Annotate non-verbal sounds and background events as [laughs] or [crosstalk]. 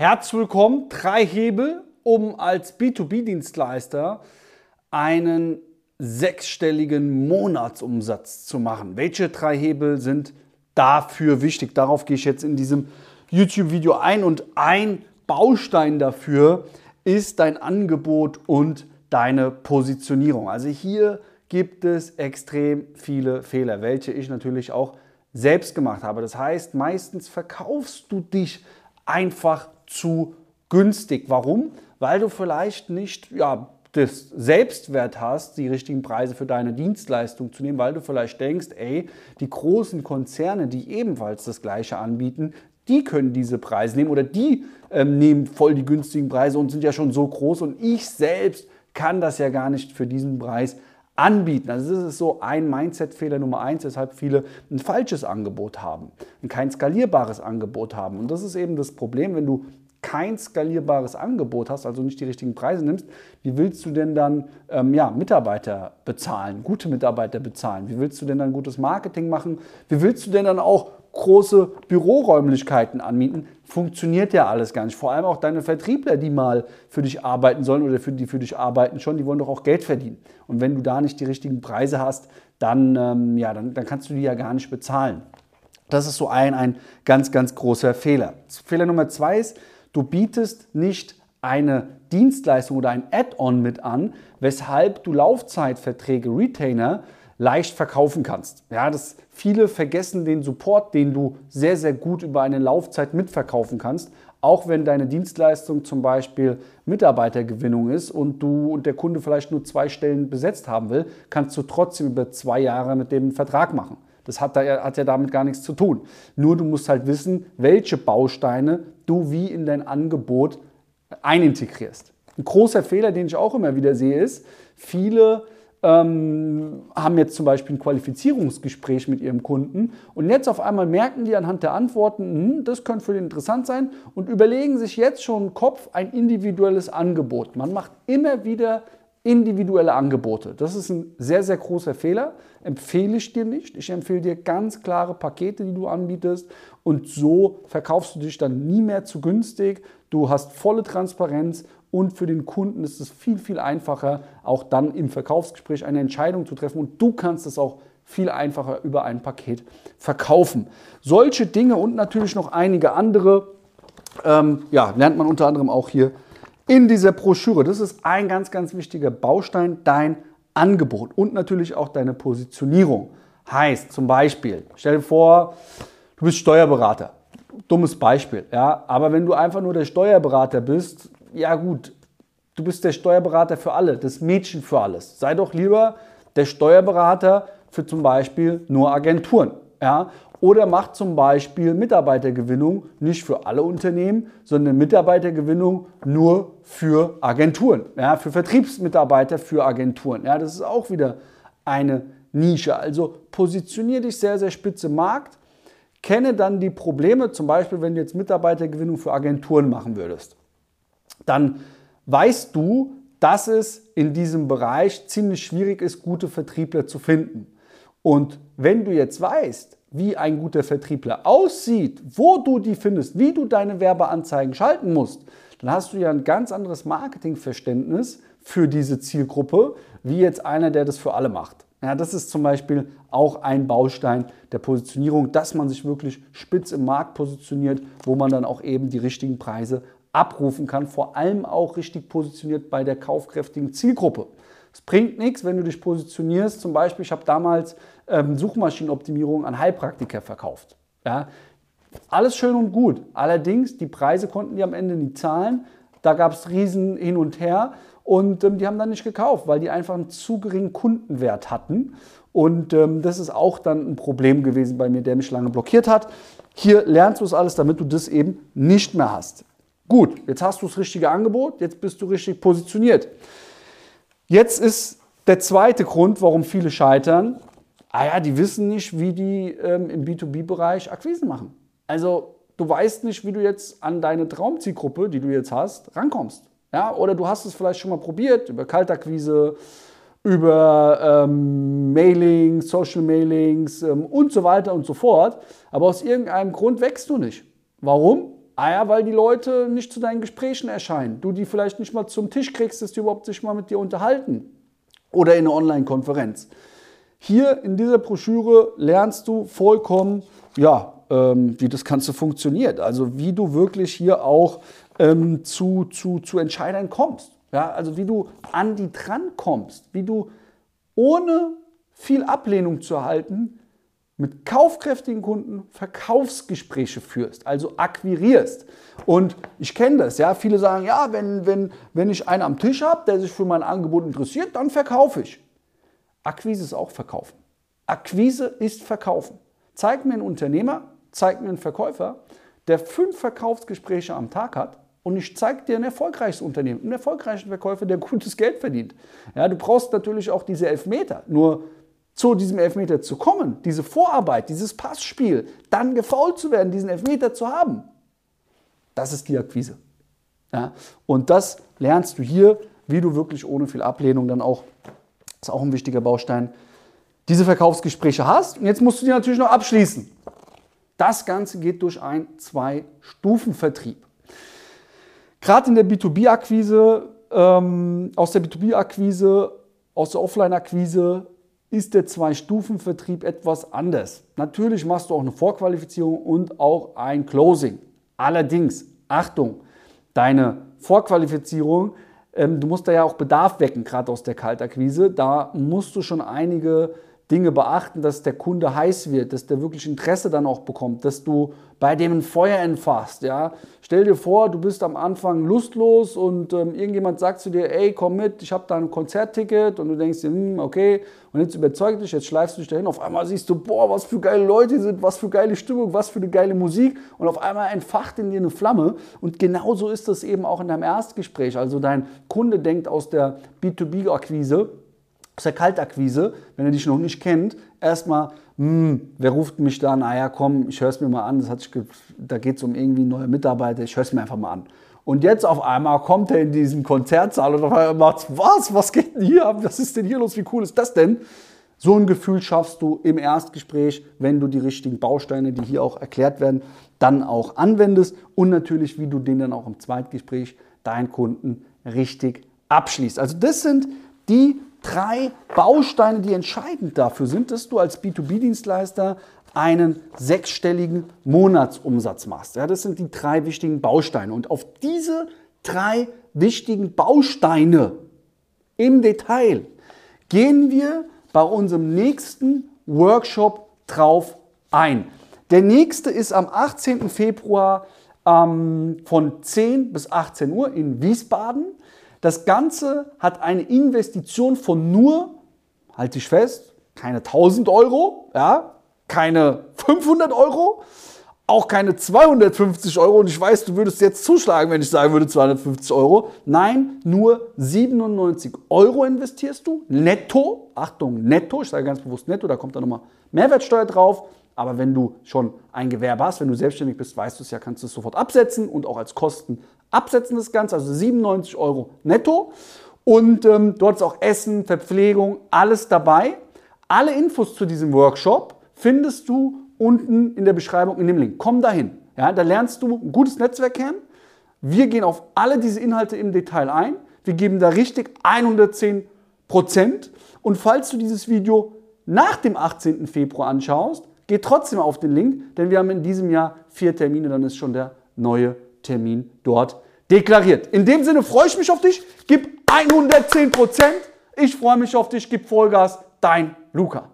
Herzlich willkommen, drei Hebel, um als B2B-Dienstleister einen sechsstelligen Monatsumsatz zu machen. Welche drei Hebel sind dafür wichtig? Darauf gehe ich jetzt in diesem YouTube-Video ein und ein Baustein dafür ist dein Angebot und deine Positionierung. Also hier gibt es extrem viele Fehler, welche ich natürlich auch selbst gemacht habe. Das heißt, meistens verkaufst du dich einfach zu günstig. Warum? Weil du vielleicht nicht ja, das Selbstwert hast, die richtigen Preise für deine Dienstleistung zu nehmen, weil du vielleicht denkst, ey, die großen Konzerne, die ebenfalls das Gleiche anbieten, die können diese Preise nehmen oder die ähm, nehmen voll die günstigen Preise und sind ja schon so groß und ich selbst kann das ja gar nicht für diesen Preis anbieten. Also das ist so ein Mindset-Fehler Nummer eins, weshalb viele ein falsches Angebot haben, kein skalierbares Angebot haben. Und das ist eben das Problem, wenn du kein skalierbares Angebot hast, also nicht die richtigen Preise nimmst, wie willst du denn dann ähm, ja, Mitarbeiter bezahlen, gute Mitarbeiter bezahlen? Wie willst du denn dann gutes Marketing machen? Wie willst du denn dann auch große Büroräumlichkeiten anmieten? Funktioniert ja alles gar nicht. Vor allem auch deine Vertriebler, die mal für dich arbeiten sollen oder für die für dich arbeiten schon, die wollen doch auch Geld verdienen. Und wenn du da nicht die richtigen Preise hast, dann, ähm, ja, dann, dann kannst du die ja gar nicht bezahlen. Das ist so ein, ein ganz, ganz großer Fehler. Fehler Nummer zwei ist, Du bietest nicht eine Dienstleistung oder ein Add-on mit an, weshalb du Laufzeitverträge, Retainer leicht verkaufen kannst. Ja, das, viele vergessen den Support, den du sehr, sehr gut über eine Laufzeit mitverkaufen kannst. Auch wenn deine Dienstleistung zum Beispiel Mitarbeitergewinnung ist und du und der Kunde vielleicht nur zwei Stellen besetzt haben will, kannst du trotzdem über zwei Jahre mit dem Vertrag machen. Das hat, hat ja damit gar nichts zu tun. Nur du musst halt wissen, welche Bausteine du wie in dein Angebot einintegrierst. Ein großer Fehler, den ich auch immer wieder sehe, ist, viele ähm, haben jetzt zum Beispiel ein Qualifizierungsgespräch mit ihrem Kunden und jetzt auf einmal merken die anhand der Antworten, hm, das könnte für den interessant sein und überlegen sich jetzt schon im Kopf ein individuelles Angebot. Man macht immer wieder individuelle Angebote. Das ist ein sehr, sehr großer Fehler. Empfehle ich dir nicht. Ich empfehle dir ganz klare Pakete, die du anbietest. Und so verkaufst du dich dann nie mehr zu günstig. Du hast volle Transparenz und für den Kunden ist es viel, viel einfacher, auch dann im Verkaufsgespräch eine Entscheidung zu treffen. Und du kannst es auch viel einfacher über ein Paket verkaufen. Solche Dinge und natürlich noch einige andere ähm, ja, lernt man unter anderem auch hier in dieser Broschüre. Das ist ein ganz, ganz wichtiger Baustein, dein Angebot und natürlich auch deine Positionierung. Heißt zum Beispiel, stell dir vor, du bist Steuerberater. Dummes Beispiel, ja. Aber wenn du einfach nur der Steuerberater bist, ja gut, du bist der Steuerberater für alle, das Mädchen für alles. Sei doch lieber der Steuerberater für zum Beispiel nur Agenturen. Ja? Oder macht zum Beispiel Mitarbeitergewinnung nicht für alle Unternehmen, sondern Mitarbeitergewinnung nur für Agenturen, ja, für Vertriebsmitarbeiter für Agenturen. Ja, das ist auch wieder eine Nische. Also positioniere dich sehr, sehr spitze Markt, kenne dann die Probleme, zum Beispiel wenn du jetzt Mitarbeitergewinnung für Agenturen machen würdest. Dann weißt du, dass es in diesem Bereich ziemlich schwierig ist, gute Vertriebler zu finden. Und wenn du jetzt weißt, wie ein guter Vertriebler aussieht, wo du die findest, wie du deine Werbeanzeigen schalten musst, dann hast du ja ein ganz anderes Marketingverständnis für diese Zielgruppe, wie jetzt einer, der das für alle macht. Ja, das ist zum Beispiel auch ein Baustein der Positionierung, dass man sich wirklich spitz im Markt positioniert, wo man dann auch eben die richtigen Preise abrufen kann, vor allem auch richtig positioniert bei der kaufkräftigen Zielgruppe. Es bringt nichts, wenn du dich positionierst. Zum Beispiel, ich habe damals ähm, Suchmaschinenoptimierung an Heilpraktiker verkauft. Ja? Alles schön und gut. Allerdings, die Preise konnten die am Ende nicht zahlen. Da gab es riesen hin und her und ähm, die haben dann nicht gekauft, weil die einfach einen zu geringen Kundenwert hatten. Und ähm, das ist auch dann ein Problem gewesen bei mir, der mich lange blockiert hat. Hier lernst du es alles, damit du das eben nicht mehr hast. Gut, jetzt hast du das richtige Angebot, jetzt bist du richtig positioniert. Jetzt ist der zweite Grund, warum viele scheitern. Ah ja, die wissen nicht, wie die ähm, im B2B-Bereich Akquisen machen. Also du weißt nicht, wie du jetzt an deine Traumzielgruppe, die du jetzt hast, rankommst. Ja, oder du hast es vielleicht schon mal probiert über Kaltakquise, über ähm, Mailings, Social Mailings ähm, und so weiter und so fort. Aber aus irgendeinem Grund wächst du nicht. Warum? Ah ja, weil die Leute nicht zu deinen Gesprächen erscheinen. Du die vielleicht nicht mal zum Tisch kriegst, dass die überhaupt sich mal mit dir unterhalten. Oder in einer Online-Konferenz. Hier in dieser Broschüre lernst du vollkommen, ja, wie das Ganze funktioniert. Also wie du wirklich hier auch ähm, zu, zu, zu Entscheidern kommst. Ja, also wie du an die dran kommst, wie du ohne viel Ablehnung zu erhalten mit kaufkräftigen Kunden Verkaufsgespräche führst, also akquirierst. Und ich kenne das, ja. Viele sagen, ja, wenn, wenn, wenn ich einen am Tisch habe, der sich für mein Angebot interessiert, dann verkaufe ich. Akquise ist auch Verkaufen. Akquise ist Verkaufen. Zeig mir einen Unternehmer, zeig mir einen Verkäufer, der fünf Verkaufsgespräche am Tag hat und ich zeige dir ein erfolgreiches Unternehmen, einen erfolgreichen Verkäufer, der [laughs] gutes Geld verdient. Ja, du brauchst natürlich auch diese Elfmeter. Nur zu diesem Elfmeter zu kommen, diese Vorarbeit, dieses Passspiel, dann gefault zu werden, diesen Elfmeter zu haben, das ist die Akquise. Ja, und das lernst du hier, wie du wirklich ohne viel Ablehnung dann auch, das ist auch ein wichtiger Baustein, diese Verkaufsgespräche hast. Und jetzt musst du die natürlich noch abschließen. Das Ganze geht durch einen Zwei-Stufen-Vertrieb. Gerade in der B2B-Akquise, ähm, aus der B2B-Akquise, aus der Offline-Akquise ist der Zwei-Stufen-Vertrieb etwas anders. Natürlich machst du auch eine Vorqualifizierung und auch ein Closing. Allerdings, Achtung, deine Vorqualifizierung, ähm, du musst da ja auch Bedarf wecken, gerade aus der Kaltakquise. Da musst du schon einige Dinge beachten, dass der Kunde heiß wird, dass der wirklich Interesse dann auch bekommt, dass du bei dem ein Feuer entfasst. Ja? Stell dir vor, du bist am Anfang lustlos und ähm, irgendjemand sagt zu dir, ey, komm mit, ich habe da ein Konzertticket und du denkst dir, hm, okay, und jetzt überzeugt dich, jetzt schleifst du dich dahin, auf einmal siehst du, boah, was für geile Leute sind, was für geile Stimmung, was für eine geile Musik und auf einmal entfacht in dir eine Flamme und genauso ist das eben auch in deinem Erstgespräch. Also dein Kunde denkt aus der B2B-Akquise, aus der Kaltakquise, wenn er dich noch nicht kennt, erstmal, hm, wer ruft mich da? Naja, komm, ich höre es mir mal an. Das hat sich, da geht es um irgendwie neue Mitarbeiter. Ich höre es mir einfach mal an. Und jetzt auf einmal kommt er in diesen Konzertsaal und auf einmal macht, was, was geht denn hier ab? Was ist denn hier los? Wie cool ist das denn? So ein Gefühl schaffst du im Erstgespräch, wenn du die richtigen Bausteine, die hier auch erklärt werden, dann auch anwendest und natürlich, wie du den dann auch im Zweitgespräch deinen Kunden richtig abschließt. Also das sind die drei Bausteine, die entscheidend dafür sind, dass du als B2B-Dienstleister einen sechsstelligen Monatsumsatz machst. Ja, das sind die drei wichtigen Bausteine. Und auf diese drei wichtigen Bausteine im Detail gehen wir bei unserem nächsten Workshop drauf ein. Der nächste ist am 18. Februar ähm, von 10 bis 18 Uhr in Wiesbaden. Das Ganze hat eine Investition von nur, halte ich fest, keine 1000 Euro, ja, keine 500 Euro, auch keine 250 Euro. Und ich weiß, du würdest jetzt zuschlagen, wenn ich sagen würde 250 Euro. Nein, nur 97 Euro investierst du netto. Achtung, netto. Ich sage ganz bewusst netto, da kommt dann nochmal Mehrwertsteuer drauf. Aber wenn du schon ein Gewerbe hast, wenn du selbstständig bist, weißt du es ja, kannst du es sofort absetzen und auch als Kosten absetzen das Ganze, also 97 Euro netto. Und ähm, dort ist auch Essen, Verpflegung, alles dabei. Alle Infos zu diesem Workshop findest du unten in der Beschreibung in dem Link. Komm dahin. Ja, da lernst du ein gutes Netzwerk kennen. Wir gehen auf alle diese Inhalte im Detail ein. Wir geben da richtig 110 Prozent. Und falls du dieses Video nach dem 18. Februar anschaust, geh trotzdem auf den Link, denn wir haben in diesem Jahr vier Termine, dann ist schon der neue Termin dort deklariert. In dem Sinne freue ich mich auf dich. Gib 110 Prozent. Ich freue mich auf dich. Gib Vollgas. Dein Luca.